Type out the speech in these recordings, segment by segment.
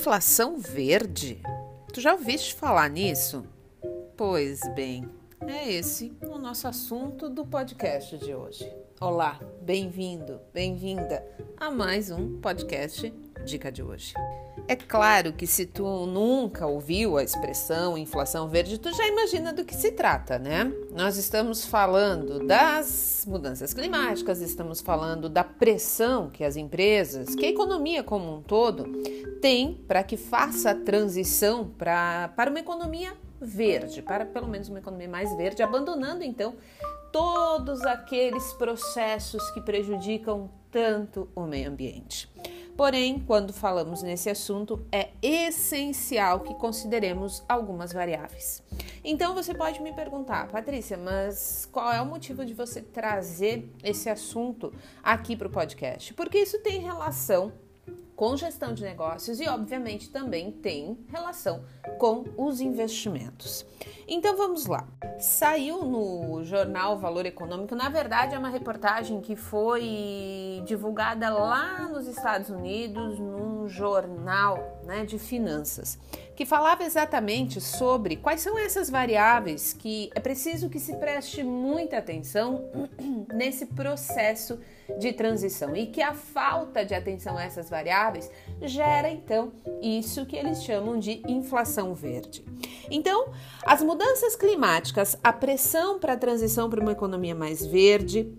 Inflação verde? Tu já ouviste falar nisso? Pois bem, é esse o nosso assunto do podcast de hoje. Olá, bem-vindo, bem-vinda a mais um podcast Dica de hoje. É claro que se tu nunca ouviu a expressão inflação verde, tu já imagina do que se trata, né? Nós estamos falando das mudanças climáticas, estamos falando da pressão que as empresas, que a economia como um todo tem para que faça a transição pra, para uma economia verde, para pelo menos uma economia mais verde, abandonando então todos aqueles processos que prejudicam tanto o meio ambiente. Porém, quando falamos nesse assunto, é essencial que consideremos algumas variáveis. Então você pode me perguntar, Patrícia, mas qual é o motivo de você trazer esse assunto aqui para o podcast? Porque isso tem relação com gestão de negócios e, obviamente, também tem relação com os investimentos. Então vamos lá. Saiu no jornal Valor Econômico, na verdade é uma reportagem que foi divulgada lá nos Estados Unidos num jornal né, de finanças, que falava exatamente sobre quais são essas variáveis que é preciso que se preste muita atenção nesse processo de transição e que a falta de atenção a essas variáveis gera então isso que eles chamam de inflação verde. Então, as mudanças climáticas, a pressão para a transição para uma economia mais verde,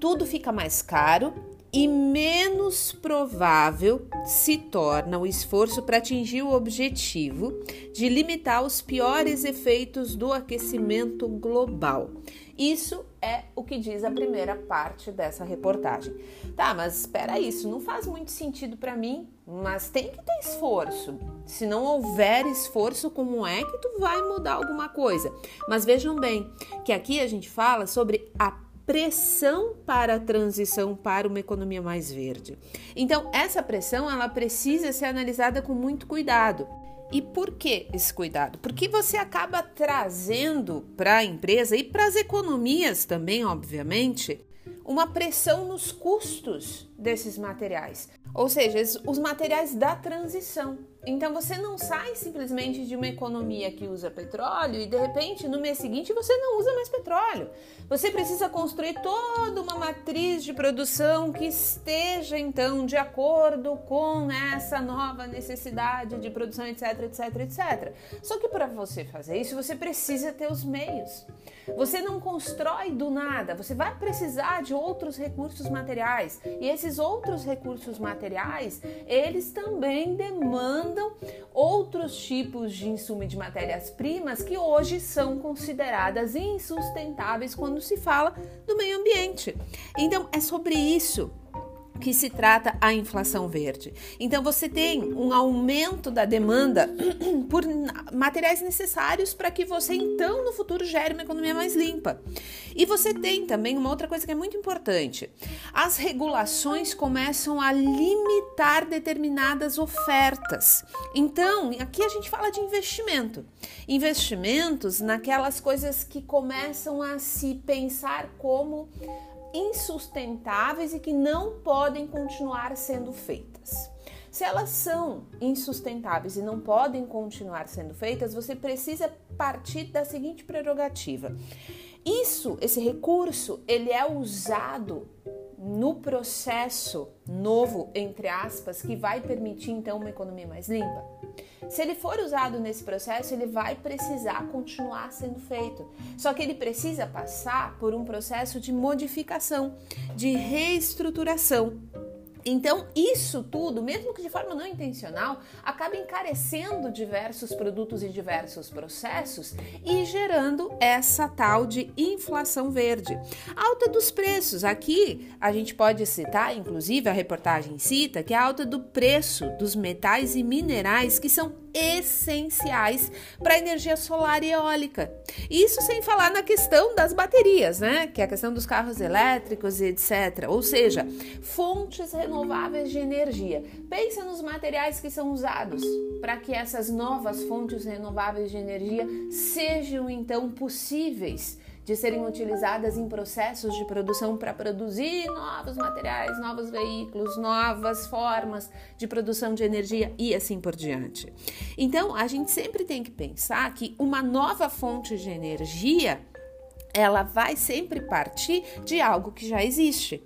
tudo fica mais caro e menos provável se torna o esforço para atingir o objetivo de limitar os piores efeitos do aquecimento global. Isso é o que diz a primeira parte dessa reportagem. Tá, mas espera isso, não faz muito sentido para mim, mas tem que ter esforço. Se não houver esforço, como é que tu vai mudar alguma coisa? Mas vejam bem que aqui a gente fala sobre a pressão para a transição para uma economia mais verde. Então, essa pressão ela precisa ser analisada com muito cuidado. E por que esse cuidado? Porque você acaba trazendo para a empresa e para as economias também, obviamente, uma pressão nos custos desses materiais, ou seja, os materiais da transição. Então você não sai simplesmente de uma economia que usa petróleo e de repente no mês seguinte você não usa mais petróleo. Você precisa construir toda uma matriz de produção que esteja então de acordo com essa nova necessidade de produção, etc, etc, etc. Só que para você fazer isso você precisa ter os meios. Você não constrói do nada, você vai precisar de outros recursos materiais. E esses outros recursos materiais, eles também demandam outros tipos de insumo de matérias-primas que hoje são consideradas insustentáveis quando se fala do meio ambiente. Então, é sobre isso que se trata a inflação verde. Então você tem um aumento da demanda por materiais necessários para que você então no futuro gere uma economia mais limpa. E você tem também uma outra coisa que é muito importante. As regulações começam a limitar determinadas ofertas. Então, aqui a gente fala de investimento. Investimentos naquelas coisas que começam a se pensar como insustentáveis e que não podem continuar sendo feitas. Se elas são insustentáveis e não podem continuar sendo feitas, você precisa partir da seguinte prerrogativa. Isso, esse recurso, ele é usado no processo novo, entre aspas, que vai permitir então uma economia mais limpa? Se ele for usado nesse processo, ele vai precisar continuar sendo feito. Só que ele precisa passar por um processo de modificação, de reestruturação. Então, isso tudo, mesmo que de forma não intencional, acaba encarecendo diversos produtos e diversos processos e gerando essa tal de inflação verde. Alta dos preços. Aqui a gente pode citar, inclusive a reportagem cita, que é a alta do preço dos metais e minerais que são essenciais para energia solar e eólica. Isso sem falar na questão das baterias, né? Que é a questão dos carros elétricos e etc. Ou seja, fontes renováveis de energia. Pensa nos materiais que são usados para que essas novas fontes renováveis de energia sejam então possíveis de serem utilizadas em processos de produção para produzir novos materiais, novos veículos, novas formas de produção de energia e assim por diante. Então, a gente sempre tem que pensar que uma nova fonte de energia ela vai sempre partir de algo que já existe.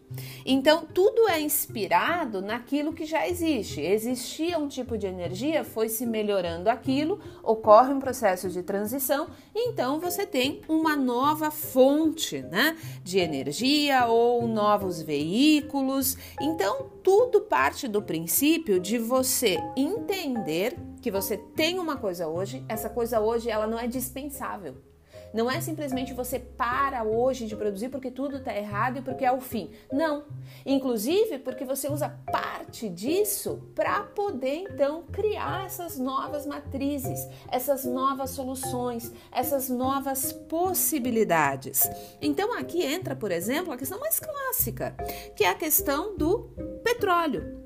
Então, tudo é inspirado naquilo que já existe. Existia um tipo de energia, foi se melhorando aquilo, ocorre um processo de transição, então você tem uma nova fonte né, de energia ou novos veículos. Então, tudo parte do princípio de você entender que você tem uma coisa hoje, essa coisa hoje ela não é dispensável. Não é simplesmente você para hoje de produzir porque tudo está errado e porque é o fim. Não. Inclusive porque você usa parte disso para poder então criar essas novas matrizes, essas novas soluções, essas novas possibilidades. Então aqui entra, por exemplo, a questão mais clássica, que é a questão do petróleo.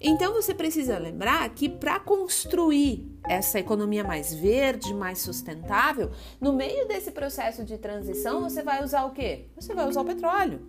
Então você precisa lembrar que para construir essa economia mais verde, mais sustentável, no meio desse processo de transição, você vai usar o quê? Você vai usar o petróleo.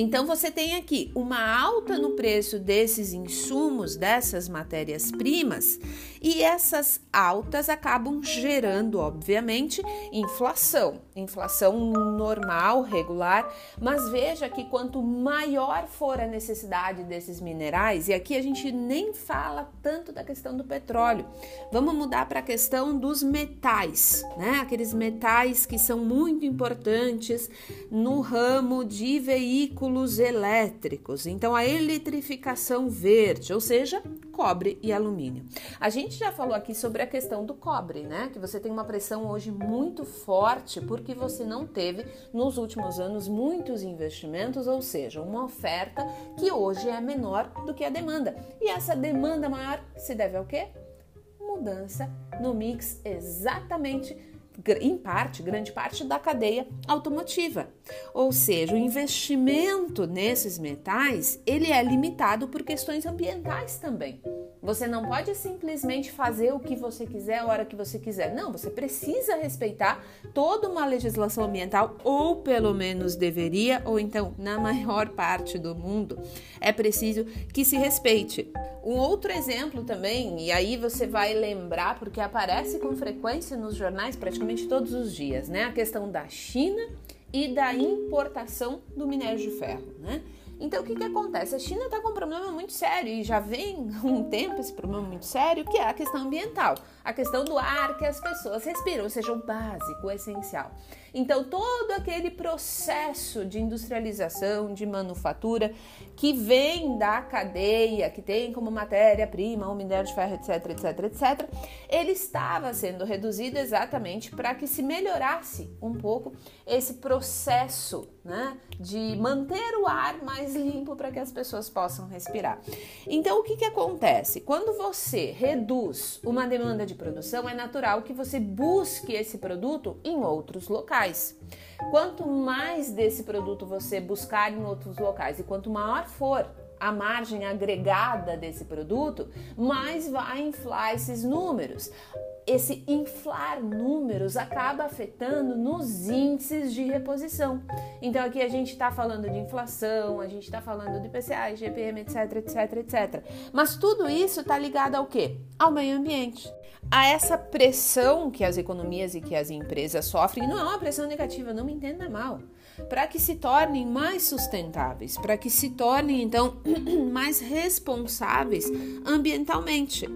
Então você tem aqui uma alta no preço desses insumos, dessas matérias-primas, e essas altas acabam gerando, obviamente, inflação. Inflação normal, regular, mas veja que quanto maior for a necessidade desses minerais, e aqui a gente nem fala tanto da questão do petróleo, vamos mudar para a questão dos metais, né? Aqueles metais que são muito importantes no ramo de veículos elétricos. Então, a eletrificação verde, ou seja, cobre e alumínio. A gente já falou aqui sobre a questão do cobre, né? Que você tem uma pressão hoje muito forte porque você não teve nos últimos anos muitos investimentos, ou seja, uma oferta que hoje é menor do que a demanda. E essa demanda maior se deve ao quê? Mudança no mix exatamente em parte, grande parte da cadeia automotiva. Ou seja, o investimento nesses metais, ele é limitado por questões ambientais também. Você não pode simplesmente fazer o que você quiser a hora que você quiser. Não, você precisa respeitar toda uma legislação ambiental, ou pelo menos deveria, ou então, na maior parte do mundo, é preciso que se respeite. Um outro exemplo também, e aí você vai lembrar, porque aparece com frequência nos jornais praticamente todos os dias, né? A questão da China e da importação do minério de ferro, né? Então, o que, que acontece? A China está com um problema muito sério e já vem um tempo esse problema muito sério, que é a questão ambiental, a questão do ar que as pessoas respiram, ou seja, o básico, o essencial. Então, todo aquele processo de industrialização, de manufatura, que vem da cadeia, que tem como matéria-prima o minério de ferro, etc, etc, etc, ele estava sendo reduzido exatamente para que se melhorasse um pouco esse processo né, de manter o ar mais limpo para que as pessoas possam respirar. Então, o que, que acontece? Quando você reduz uma demanda de produção, é natural que você busque esse produto em outros locais. Quanto mais desse produto você buscar em outros locais e quanto maior for a margem agregada desse produto, mais vai inflar esses números. Esse inflar números acaba afetando nos índices de reposição. Então aqui a gente está falando de inflação, a gente está falando de PCA, GPM, etc, etc, etc. Mas tudo isso está ligado ao quê? Ao meio ambiente a essa pressão que as economias e que as empresas sofrem, não é uma pressão negativa, não me entenda mal, para que se tornem mais sustentáveis, para que se tornem então mais responsáveis ambientalmente.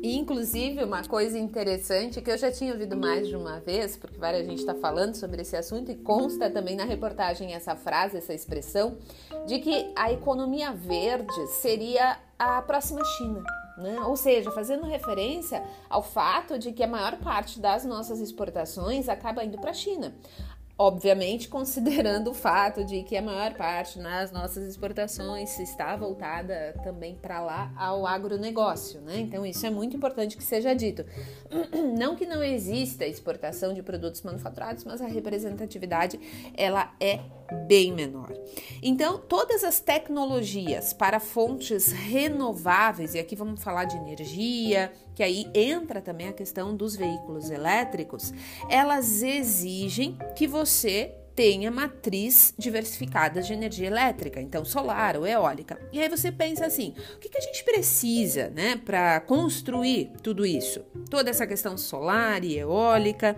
E, inclusive, uma coisa interessante que eu já tinha ouvido mais de uma vez, porque várias gente está falando sobre esse assunto e consta também na reportagem essa frase, essa expressão, de que a economia verde seria a próxima China. Né? Ou seja, fazendo referência ao fato de que a maior parte das nossas exportações acaba indo para a China. Obviamente, considerando o fato de que a maior parte nas nossas exportações está voltada também para lá ao agronegócio, né? Então, isso é muito importante que seja dito. Não que não exista exportação de produtos manufaturados, mas a representatividade ela é bem menor. Então, todas as tecnologias para fontes renováveis, e aqui vamos falar de energia, que aí entra também a questão dos veículos elétricos, elas exigem que você você tenha matriz diversificada de energia elétrica, então solar ou eólica. E aí você pensa assim: o que, que a gente precisa né, para construir tudo isso? Toda essa questão solar e eólica.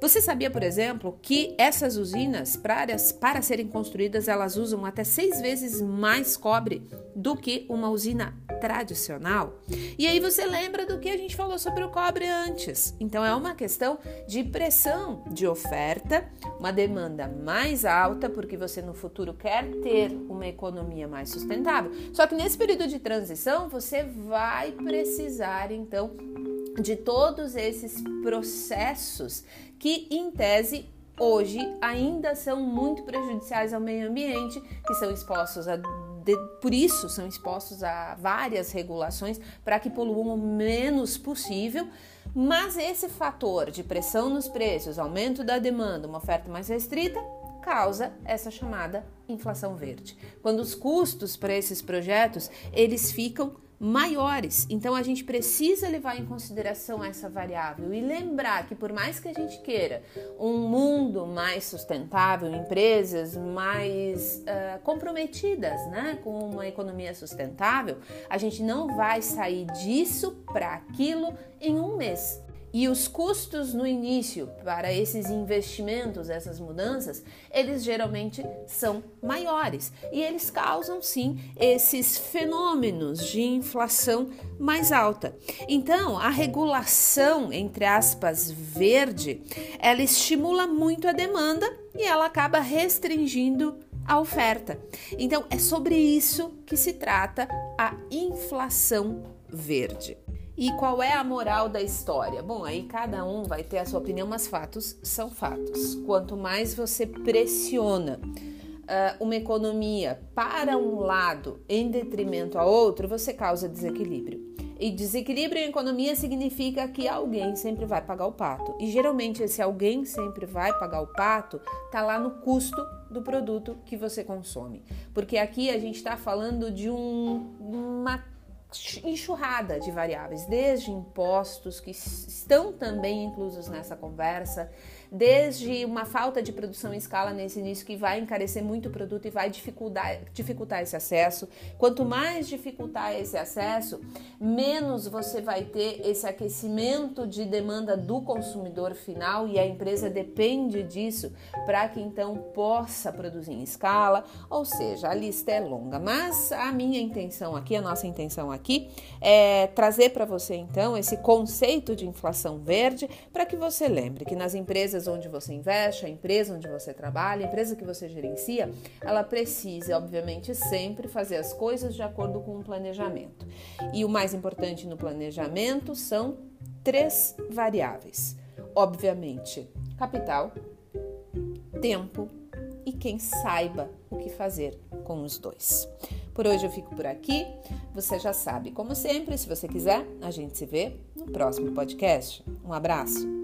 Você sabia, por exemplo, que essas usinas, para, para serem construídas, elas usam até seis vezes mais cobre do que uma usina tradicional? E aí você lembra do que a gente falou sobre o cobre antes. Então é uma questão de pressão de oferta, uma demanda mais alta, porque você no futuro quer ter uma economia mais sustentável. Só que nesse período de transição você vai precisar então de todos esses processos que, em tese, hoje ainda são muito prejudiciais ao meio ambiente, que são expostos a de, por isso são expostos a várias regulações para que poluam o menos possível. Mas esse fator de pressão nos preços, aumento da demanda, uma oferta mais restrita, causa essa chamada inflação verde. Quando os custos para esses projetos eles ficam maiores. Então a gente precisa levar em consideração essa variável e lembrar que por mais que a gente queira um mundo mais sustentável, empresas mais uh, comprometidas, né, com uma economia sustentável, a gente não vai sair disso para aquilo em um mês. E os custos no início para esses investimentos, essas mudanças, eles geralmente são maiores e eles causam sim esses fenômenos de inflação mais alta. Então, a regulação, entre aspas, verde, ela estimula muito a demanda e ela acaba restringindo a oferta. Então, é sobre isso que se trata a inflação verde. E qual é a moral da história? Bom, aí cada um vai ter a sua opinião, mas fatos são fatos. Quanto mais você pressiona uh, uma economia para um lado em detrimento a outro, você causa desequilíbrio. E desequilíbrio em economia significa que alguém sempre vai pagar o pato. E geralmente esse alguém sempre vai pagar o pato tá lá no custo do produto que você consome. Porque aqui a gente está falando de um, uma enxurrada de variáveis, desde impostos que estão também inclusos nessa conversa, desde uma falta de produção em escala nesse início que vai encarecer muito o produto e vai dificultar, dificultar esse acesso. Quanto mais dificultar esse acesso, menos você vai ter esse aquecimento de demanda do consumidor final e a empresa depende disso para que então possa produzir em escala. Ou seja, a lista é longa, mas a minha intenção aqui, a nossa intenção aqui é trazer para você então esse conceito de inflação verde para que você lembre que nas empresas empresas onde você investe, a empresa onde você trabalha, a empresa que você gerencia, ela precisa, obviamente, sempre fazer as coisas de acordo com um planejamento. E o mais importante no planejamento são três variáveis: obviamente, capital, tempo e quem saiba o que fazer com os dois. Por hoje eu fico por aqui. Você já sabe, como sempre, se você quiser, a gente se vê no próximo podcast. Um abraço.